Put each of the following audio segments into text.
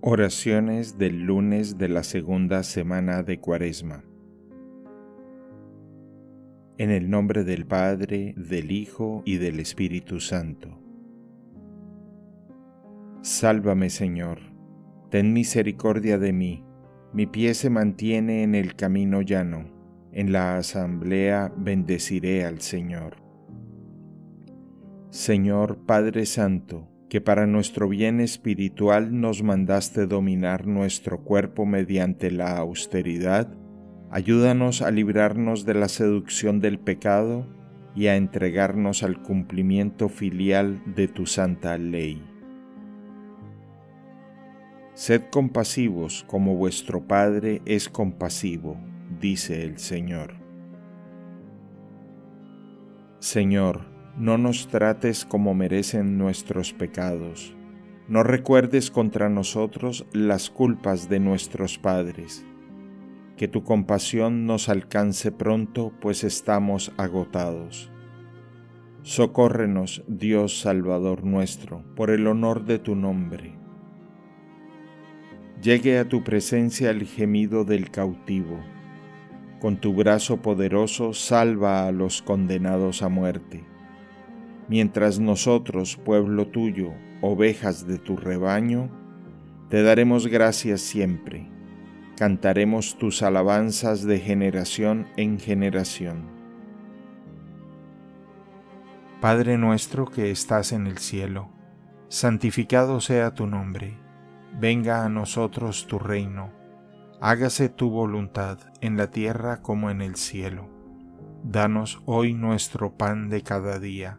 Oraciones del lunes de la segunda semana de Cuaresma. En el nombre del Padre, del Hijo y del Espíritu Santo. Sálvame, Señor, ten misericordia de mí. Mi pie se mantiene en el camino llano. En la asamblea bendeciré al Señor. Señor Padre Santo, que para nuestro bien espiritual nos mandaste dominar nuestro cuerpo mediante la austeridad, ayúdanos a librarnos de la seducción del pecado y a entregarnos al cumplimiento filial de tu santa ley. Sed compasivos como vuestro Padre es compasivo, dice el Señor. Señor, no nos trates como merecen nuestros pecados. No recuerdes contra nosotros las culpas de nuestros padres. Que tu compasión nos alcance pronto, pues estamos agotados. Socórrenos, Dios Salvador nuestro, por el honor de tu nombre. Llegue a tu presencia el gemido del cautivo. Con tu brazo poderoso salva a los condenados a muerte mientras nosotros, pueblo tuyo, ovejas de tu rebaño, te daremos gracias siempre, cantaremos tus alabanzas de generación en generación. Padre nuestro que estás en el cielo, santificado sea tu nombre, venga a nosotros tu reino, hágase tu voluntad en la tierra como en el cielo. Danos hoy nuestro pan de cada día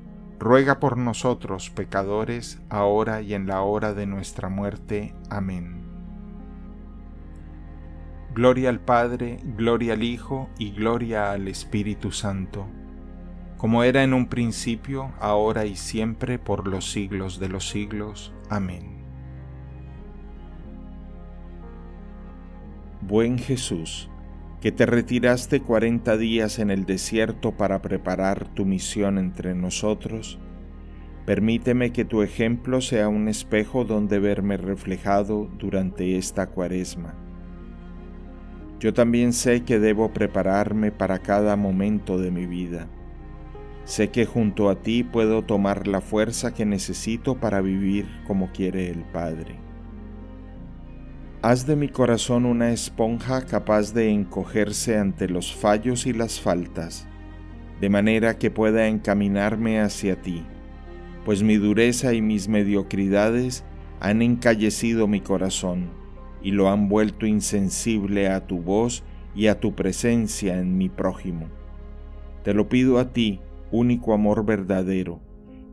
ruega por nosotros pecadores, ahora y en la hora de nuestra muerte. Amén. Gloria al Padre, gloria al Hijo y gloria al Espíritu Santo, como era en un principio, ahora y siempre, por los siglos de los siglos. Amén. Buen Jesús, que te retiraste cuarenta días en el desierto para preparar tu misión entre nosotros, permíteme que tu ejemplo sea un espejo donde verme reflejado durante esta cuaresma. Yo también sé que debo prepararme para cada momento de mi vida. Sé que junto a ti puedo tomar la fuerza que necesito para vivir como quiere el Padre. Haz de mi corazón una esponja capaz de encogerse ante los fallos y las faltas, de manera que pueda encaminarme hacia ti, pues mi dureza y mis mediocridades han encallecido mi corazón y lo han vuelto insensible a tu voz y a tu presencia en mi prójimo. Te lo pido a ti, único amor verdadero,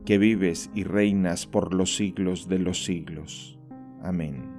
que vives y reinas por los siglos de los siglos. Amén.